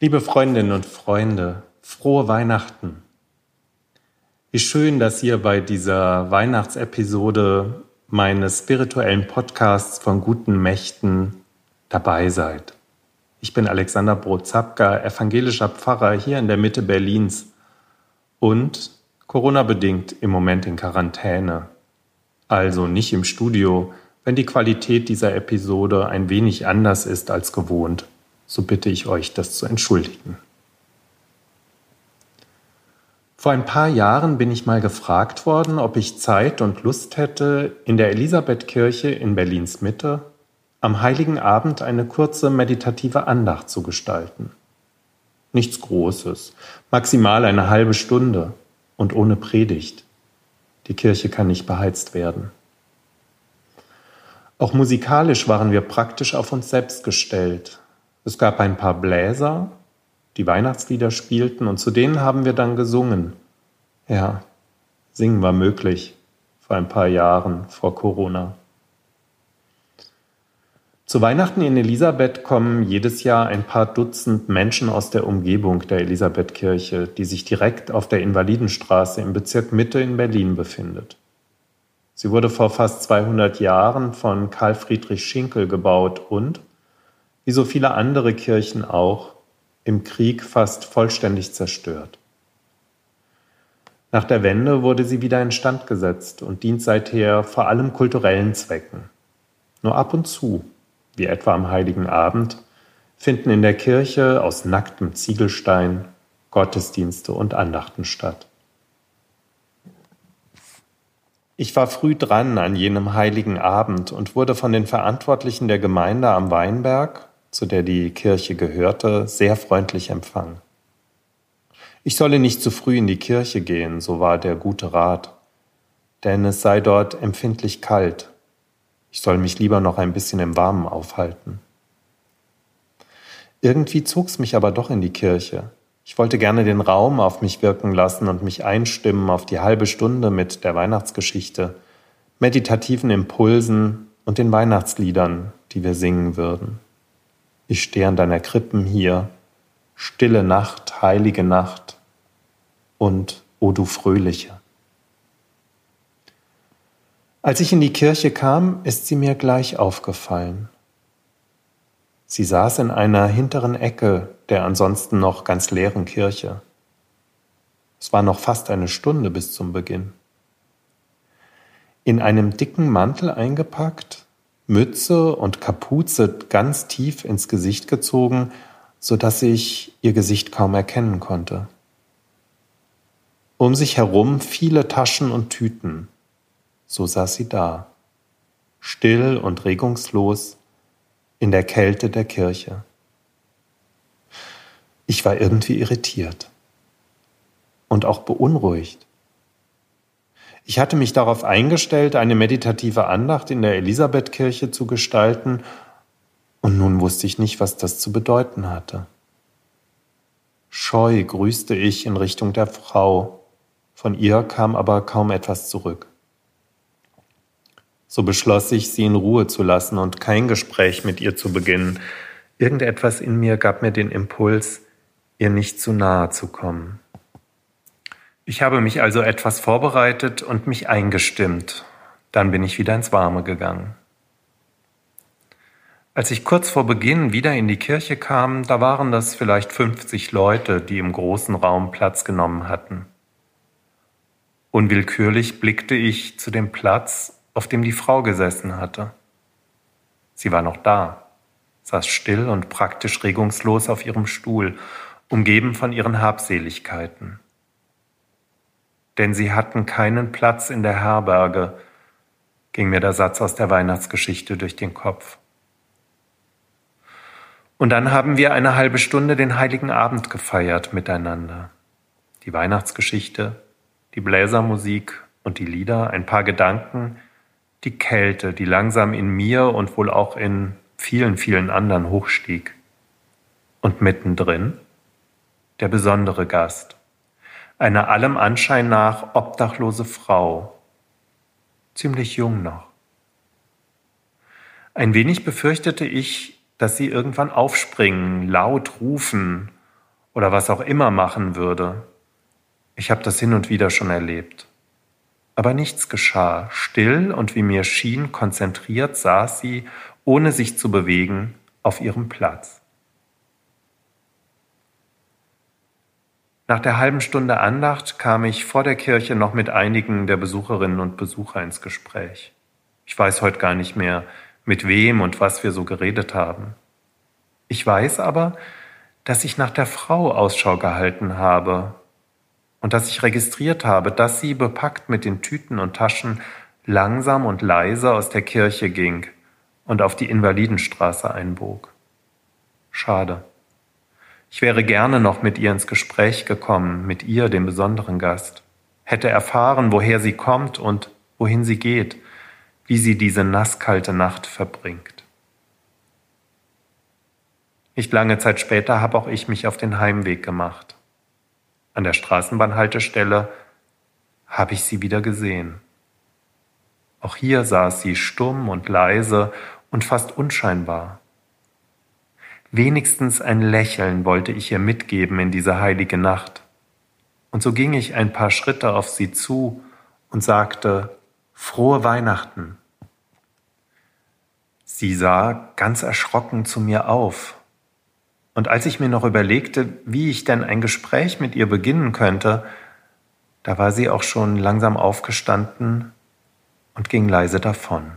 Liebe Freundinnen und Freunde, frohe Weihnachten. Wie schön, dass ihr bei dieser Weihnachtsepisode meines spirituellen Podcasts von guten Mächten dabei seid. Ich bin Alexander Brozapka, evangelischer Pfarrer hier in der Mitte Berlins und Corona-bedingt im Moment in Quarantäne. Also nicht im Studio, wenn die Qualität dieser Episode ein wenig anders ist als gewohnt so bitte ich euch, das zu entschuldigen. Vor ein paar Jahren bin ich mal gefragt worden, ob ich Zeit und Lust hätte, in der Elisabethkirche in Berlins Mitte am heiligen Abend eine kurze meditative Andacht zu gestalten. Nichts Großes, maximal eine halbe Stunde und ohne Predigt. Die Kirche kann nicht beheizt werden. Auch musikalisch waren wir praktisch auf uns selbst gestellt, es gab ein paar Bläser, die Weihnachtslieder spielten und zu denen haben wir dann gesungen. Ja, singen war möglich vor ein paar Jahren vor Corona. Zu Weihnachten in Elisabeth kommen jedes Jahr ein paar Dutzend Menschen aus der Umgebung der Elisabethkirche, die sich direkt auf der Invalidenstraße im Bezirk Mitte in Berlin befindet. Sie wurde vor fast 200 Jahren von Karl Friedrich Schinkel gebaut und wie so viele andere Kirchen auch, im Krieg fast vollständig zerstört. Nach der Wende wurde sie wieder instand gesetzt und dient seither vor allem kulturellen Zwecken. Nur ab und zu, wie etwa am heiligen Abend, finden in der Kirche aus nacktem Ziegelstein Gottesdienste und Andachten statt. Ich war früh dran an jenem heiligen Abend und wurde von den Verantwortlichen der Gemeinde am Weinberg zu der die Kirche gehörte, sehr freundlich empfangen. Ich solle nicht zu früh in die Kirche gehen, so war der gute Rat, denn es sei dort empfindlich kalt. Ich soll mich lieber noch ein bisschen im Warmen aufhalten. Irgendwie zog's mich aber doch in die Kirche. Ich wollte gerne den Raum auf mich wirken lassen und mich einstimmen auf die halbe Stunde mit der Weihnachtsgeschichte, meditativen Impulsen und den Weihnachtsliedern, die wir singen würden. Ich stehe an deiner Krippen hier, stille Nacht, heilige Nacht und o du Fröhliche. Als ich in die Kirche kam, ist sie mir gleich aufgefallen. Sie saß in einer hinteren Ecke der ansonsten noch ganz leeren Kirche. Es war noch fast eine Stunde bis zum Beginn. In einem dicken Mantel eingepackt Mütze und Kapuze ganz tief ins Gesicht gezogen, so dass ich ihr Gesicht kaum erkennen konnte. Um sich herum viele Taschen und Tüten. So saß sie da, still und regungslos in der Kälte der Kirche. Ich war irgendwie irritiert und auch beunruhigt. Ich hatte mich darauf eingestellt, eine meditative Andacht in der Elisabethkirche zu gestalten, und nun wusste ich nicht, was das zu bedeuten hatte. Scheu grüßte ich in Richtung der Frau, von ihr kam aber kaum etwas zurück. So beschloss ich, sie in Ruhe zu lassen und kein Gespräch mit ihr zu beginnen. Irgendetwas in mir gab mir den Impuls, ihr nicht zu nahe zu kommen. Ich habe mich also etwas vorbereitet und mich eingestimmt. Dann bin ich wieder ins Warme gegangen. Als ich kurz vor Beginn wieder in die Kirche kam, da waren das vielleicht 50 Leute, die im großen Raum Platz genommen hatten. Unwillkürlich blickte ich zu dem Platz, auf dem die Frau gesessen hatte. Sie war noch da, saß still und praktisch regungslos auf ihrem Stuhl, umgeben von ihren Habseligkeiten denn sie hatten keinen Platz in der Herberge, ging mir der Satz aus der Weihnachtsgeschichte durch den Kopf. Und dann haben wir eine halbe Stunde den heiligen Abend gefeiert miteinander. Die Weihnachtsgeschichte, die Bläsermusik und die Lieder, ein paar Gedanken, die Kälte, die langsam in mir und wohl auch in vielen, vielen anderen hochstieg. Und mittendrin der besondere Gast, eine allem Anschein nach obdachlose Frau, ziemlich jung noch. Ein wenig befürchtete ich, dass sie irgendwann aufspringen, laut rufen oder was auch immer machen würde. Ich habe das hin und wieder schon erlebt. Aber nichts geschah. Still und wie mir schien, konzentriert saß sie, ohne sich zu bewegen, auf ihrem Platz. Nach der halben Stunde Andacht kam ich vor der Kirche noch mit einigen der Besucherinnen und Besucher ins Gespräch. Ich weiß heute gar nicht mehr, mit wem und was wir so geredet haben. Ich weiß aber, dass ich nach der Frau Ausschau gehalten habe und dass ich registriert habe, dass sie bepackt mit den Tüten und Taschen langsam und leise aus der Kirche ging und auf die Invalidenstraße einbog. Schade. Ich wäre gerne noch mit ihr ins Gespräch gekommen, mit ihr, dem besonderen Gast, hätte erfahren, woher sie kommt und wohin sie geht, wie sie diese nasskalte Nacht verbringt. Nicht lange Zeit später habe auch ich mich auf den Heimweg gemacht. An der Straßenbahnhaltestelle habe ich sie wieder gesehen. Auch hier saß sie stumm und leise und fast unscheinbar. Wenigstens ein Lächeln wollte ich ihr mitgeben in diese heilige Nacht. Und so ging ich ein paar Schritte auf sie zu und sagte, Frohe Weihnachten. Sie sah ganz erschrocken zu mir auf. Und als ich mir noch überlegte, wie ich denn ein Gespräch mit ihr beginnen könnte, da war sie auch schon langsam aufgestanden und ging leise davon.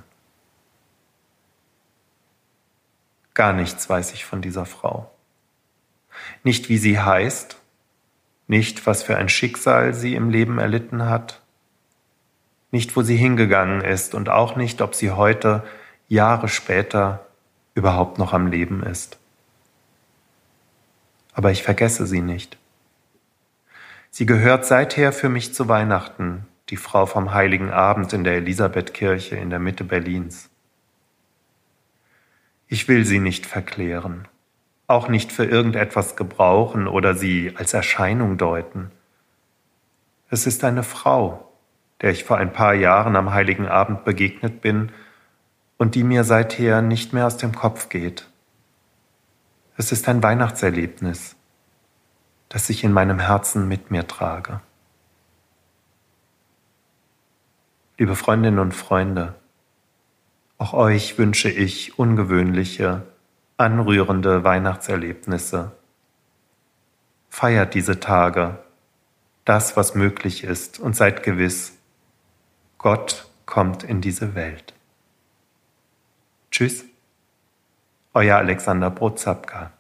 Gar nichts weiß ich von dieser Frau. Nicht wie sie heißt, nicht was für ein Schicksal sie im Leben erlitten hat, nicht wo sie hingegangen ist und auch nicht, ob sie heute, Jahre später, überhaupt noch am Leben ist. Aber ich vergesse sie nicht. Sie gehört seither für mich zu Weihnachten, die Frau vom heiligen Abend in der Elisabethkirche in der Mitte Berlins. Ich will sie nicht verklären, auch nicht für irgendetwas gebrauchen oder sie als Erscheinung deuten. Es ist eine Frau, der ich vor ein paar Jahren am heiligen Abend begegnet bin und die mir seither nicht mehr aus dem Kopf geht. Es ist ein Weihnachtserlebnis, das ich in meinem Herzen mit mir trage. Liebe Freundinnen und Freunde, auch euch wünsche ich ungewöhnliche, anrührende Weihnachtserlebnisse. Feiert diese Tage, das, was möglich ist, und seid gewiss, Gott kommt in diese Welt. Tschüss, euer Alexander Brozapka.